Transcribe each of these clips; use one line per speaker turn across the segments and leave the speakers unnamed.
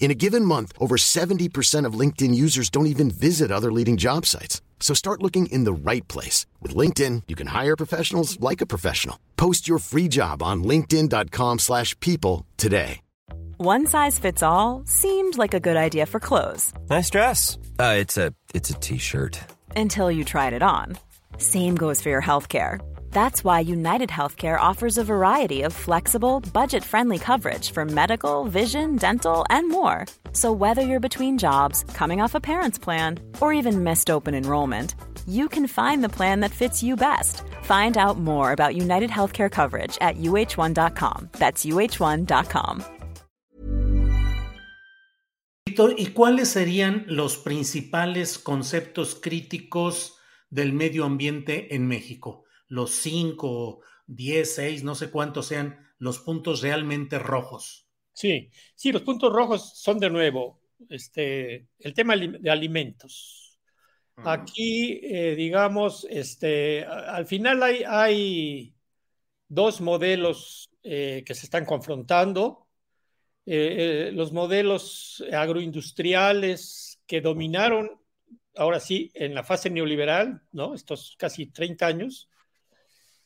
In a given month, over 70% of LinkedIn users don't even visit other leading job sites. So start looking in the right place. With LinkedIn, you can hire professionals like a professional. Post your free job on linkedin.com slash people today.
One size fits all seemed like a good idea for clothes.
Nice dress. Uh, it's a it's a t-shirt.
Until you tried it on. Same goes for your healthcare. That's why United Healthcare offers a variety of flexible, budget friendly coverage for medical, vision, dental, and more. So, whether you're between jobs, coming off a parent's plan, or even missed open enrollment, you can find the plan that fits you best. Find out more about United Healthcare coverage at uh1.com. That's uh1.com.
¿Y cuáles serían los principales conceptos críticos del medio ambiente en México? Los 5, 10, 6, no sé cuántos sean los puntos realmente rojos.
Sí, sí, los puntos rojos son de nuevo este, el tema de alimentos. Aquí, eh, digamos, este, al final hay, hay dos modelos eh, que se están confrontando. Eh, los modelos agroindustriales que dominaron, ahora sí, en la fase neoliberal, ¿no? Estos casi 30 años,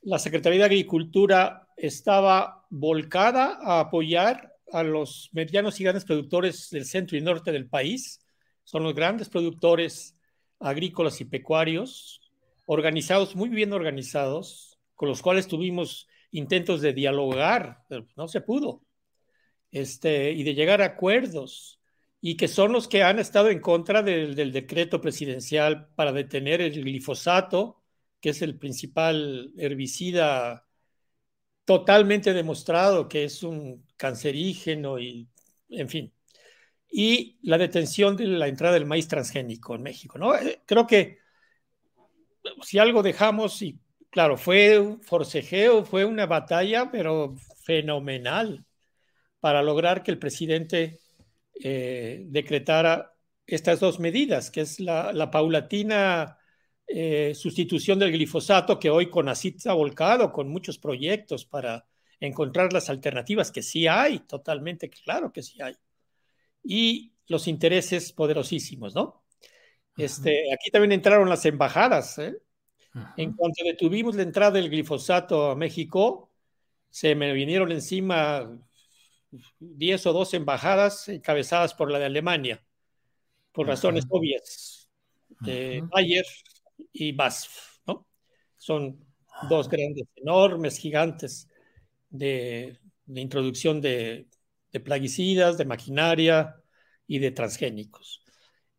la Secretaría de Agricultura estaba volcada a apoyar a los medianos y grandes productores del centro y norte del país. Son los grandes productores agrícolas y pecuarios, organizados, muy bien organizados, con los cuales tuvimos intentos de dialogar, pero no se pudo, este, y de llegar a acuerdos, y que son los que han estado en contra del, del decreto presidencial para detener el glifosato, que es el principal herbicida totalmente demostrado que es un cancerígeno y, en fin, y la detención de la entrada del maíz transgénico en México, ¿no? Eh, creo que si algo dejamos, y claro, fue un forcejeo, fue una batalla, pero fenomenal para lograr que el presidente eh, decretara estas dos medidas, que es la, la paulatina eh, sustitución del glifosato, que hoy con ha volcado con muchos proyectos para encontrar las alternativas, que sí hay, totalmente claro que sí hay. Y los intereses poderosísimos, ¿no? Este, aquí también entraron las embajadas. ¿eh? En cuanto detuvimos la entrada del glifosato a México, se me vinieron encima 10 o 12 embajadas encabezadas por la de Alemania, por razones obvias. Bayer, y BASF, ¿no? Son dos grandes, enormes, gigantes de, introducción de, plaguicidas, de maquinaria y de transgénicos.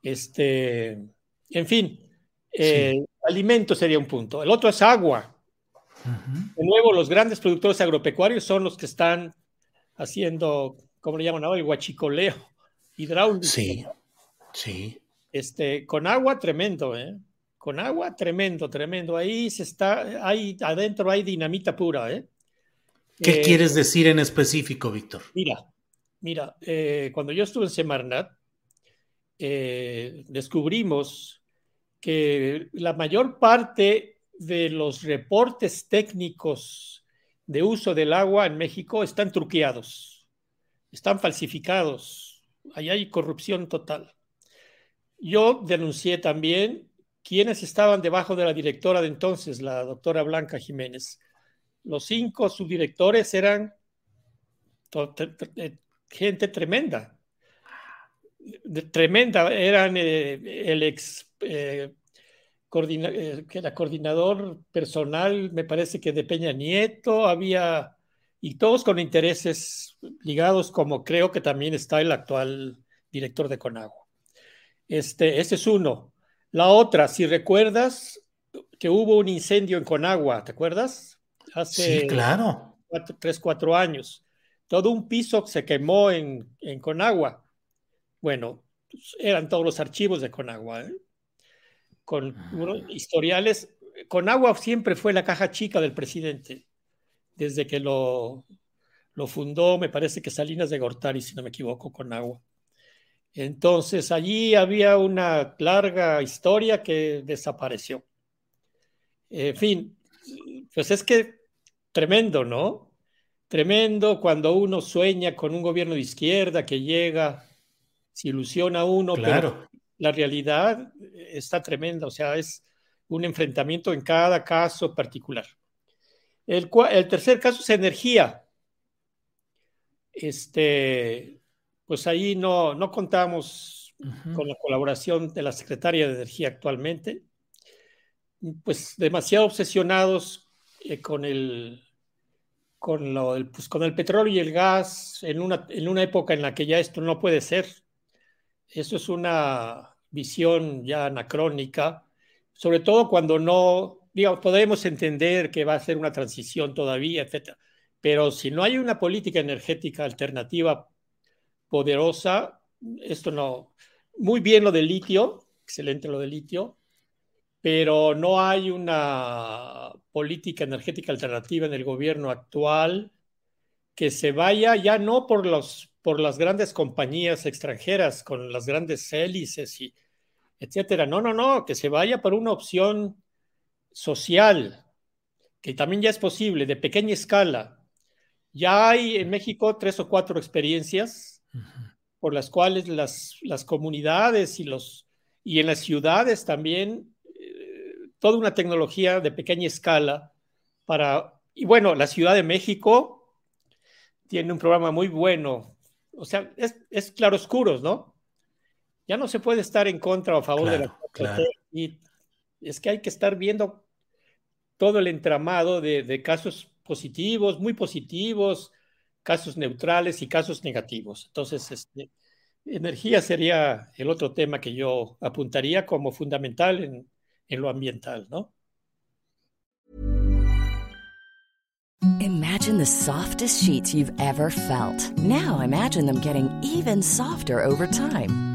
Este, en fin, eh, alimento sería un punto. El otro es agua. De nuevo, los grandes productores agropecuarios son los que están haciendo, ¿cómo le llaman ahora? El huachicoleo hidráulico.
Sí, sí.
Este, con agua tremendo, ¿eh? Con agua, tremendo, tremendo. Ahí se está, ahí adentro hay dinamita pura, ¿eh?
¿Qué eh, quieres decir en específico, Víctor?
Mira, mira, eh, cuando yo estuve en Semarnat, descubrimos que la mayor parte de los reportes técnicos de uso del agua en México están truqueados, están falsificados, ahí hay corrupción total. Yo denuncié también ¿Quiénes estaban debajo de la directora de entonces, la doctora Blanca Jiménez? Los cinco subdirectores eran eh, gente tremenda. Tremenda. Eran eh, el ex eh, que era coordinador personal, me parece que de Peña Nieto, había, y todos con intereses ligados, como creo que también está el actual director de Conagua. Este, ese es uno. La otra, si recuerdas que hubo un incendio en Conagua, ¿te acuerdas?
Hace sí, claro.
tres, cuatro años. Todo un piso se quemó en, en Conagua. Bueno, pues, eran todos los archivos de Conagua, ¿eh? con historiales. Conagua siempre fue la caja chica del presidente, desde que lo, lo fundó, me parece que Salinas de Gortari, si no me equivoco, Conagua. Entonces allí había una larga historia que desapareció. En fin, pues es que tremendo, ¿no? Tremendo cuando uno sueña con un gobierno de izquierda que llega, se ilusiona uno, pero la realidad está tremenda, o sea, es un enfrentamiento en cada caso particular. El, el tercer caso es energía. Este, pues ahí no, no contamos con la colaboración de la Secretaria de Energía actualmente, pues demasiado obsesionados eh, con el con, lo, pues con el petróleo y el gas en una, en una época en la que ya esto no puede ser. Eso es una visión ya anacrónica, sobre todo cuando no, digamos, podemos entender que va a ser una transición todavía, etcétera. Pero si no hay una política energética alternativa poderosa. Esto no, muy bien lo del litio, excelente lo del litio, pero no hay una política energética alternativa en el gobierno actual que se vaya ya no por, los, por las grandes compañías extranjeras con las grandes hélices y etcétera. No, no, no, que se vaya por una opción social, que también ya es posible, de pequeña escala. Ya hay en México tres o cuatro experiencias por las cuales las, las comunidades y, los, y en las ciudades también, eh, toda una tecnología de pequeña escala para, y bueno, la Ciudad de México tiene un programa muy bueno, o sea, es, es claroscuros, ¿no? Ya no se puede estar en contra o a favor de la y es que hay que estar viendo todo el entramado de, de casos positivos, muy positivos, casos neutrales y casos negativos. Entonces, este, energía sería el otro tema que yo apuntaría como fundamental en, en lo ambiental, ¿no?
Imagine the softest sheets you've ever felt. Now imagine them getting even softer over time.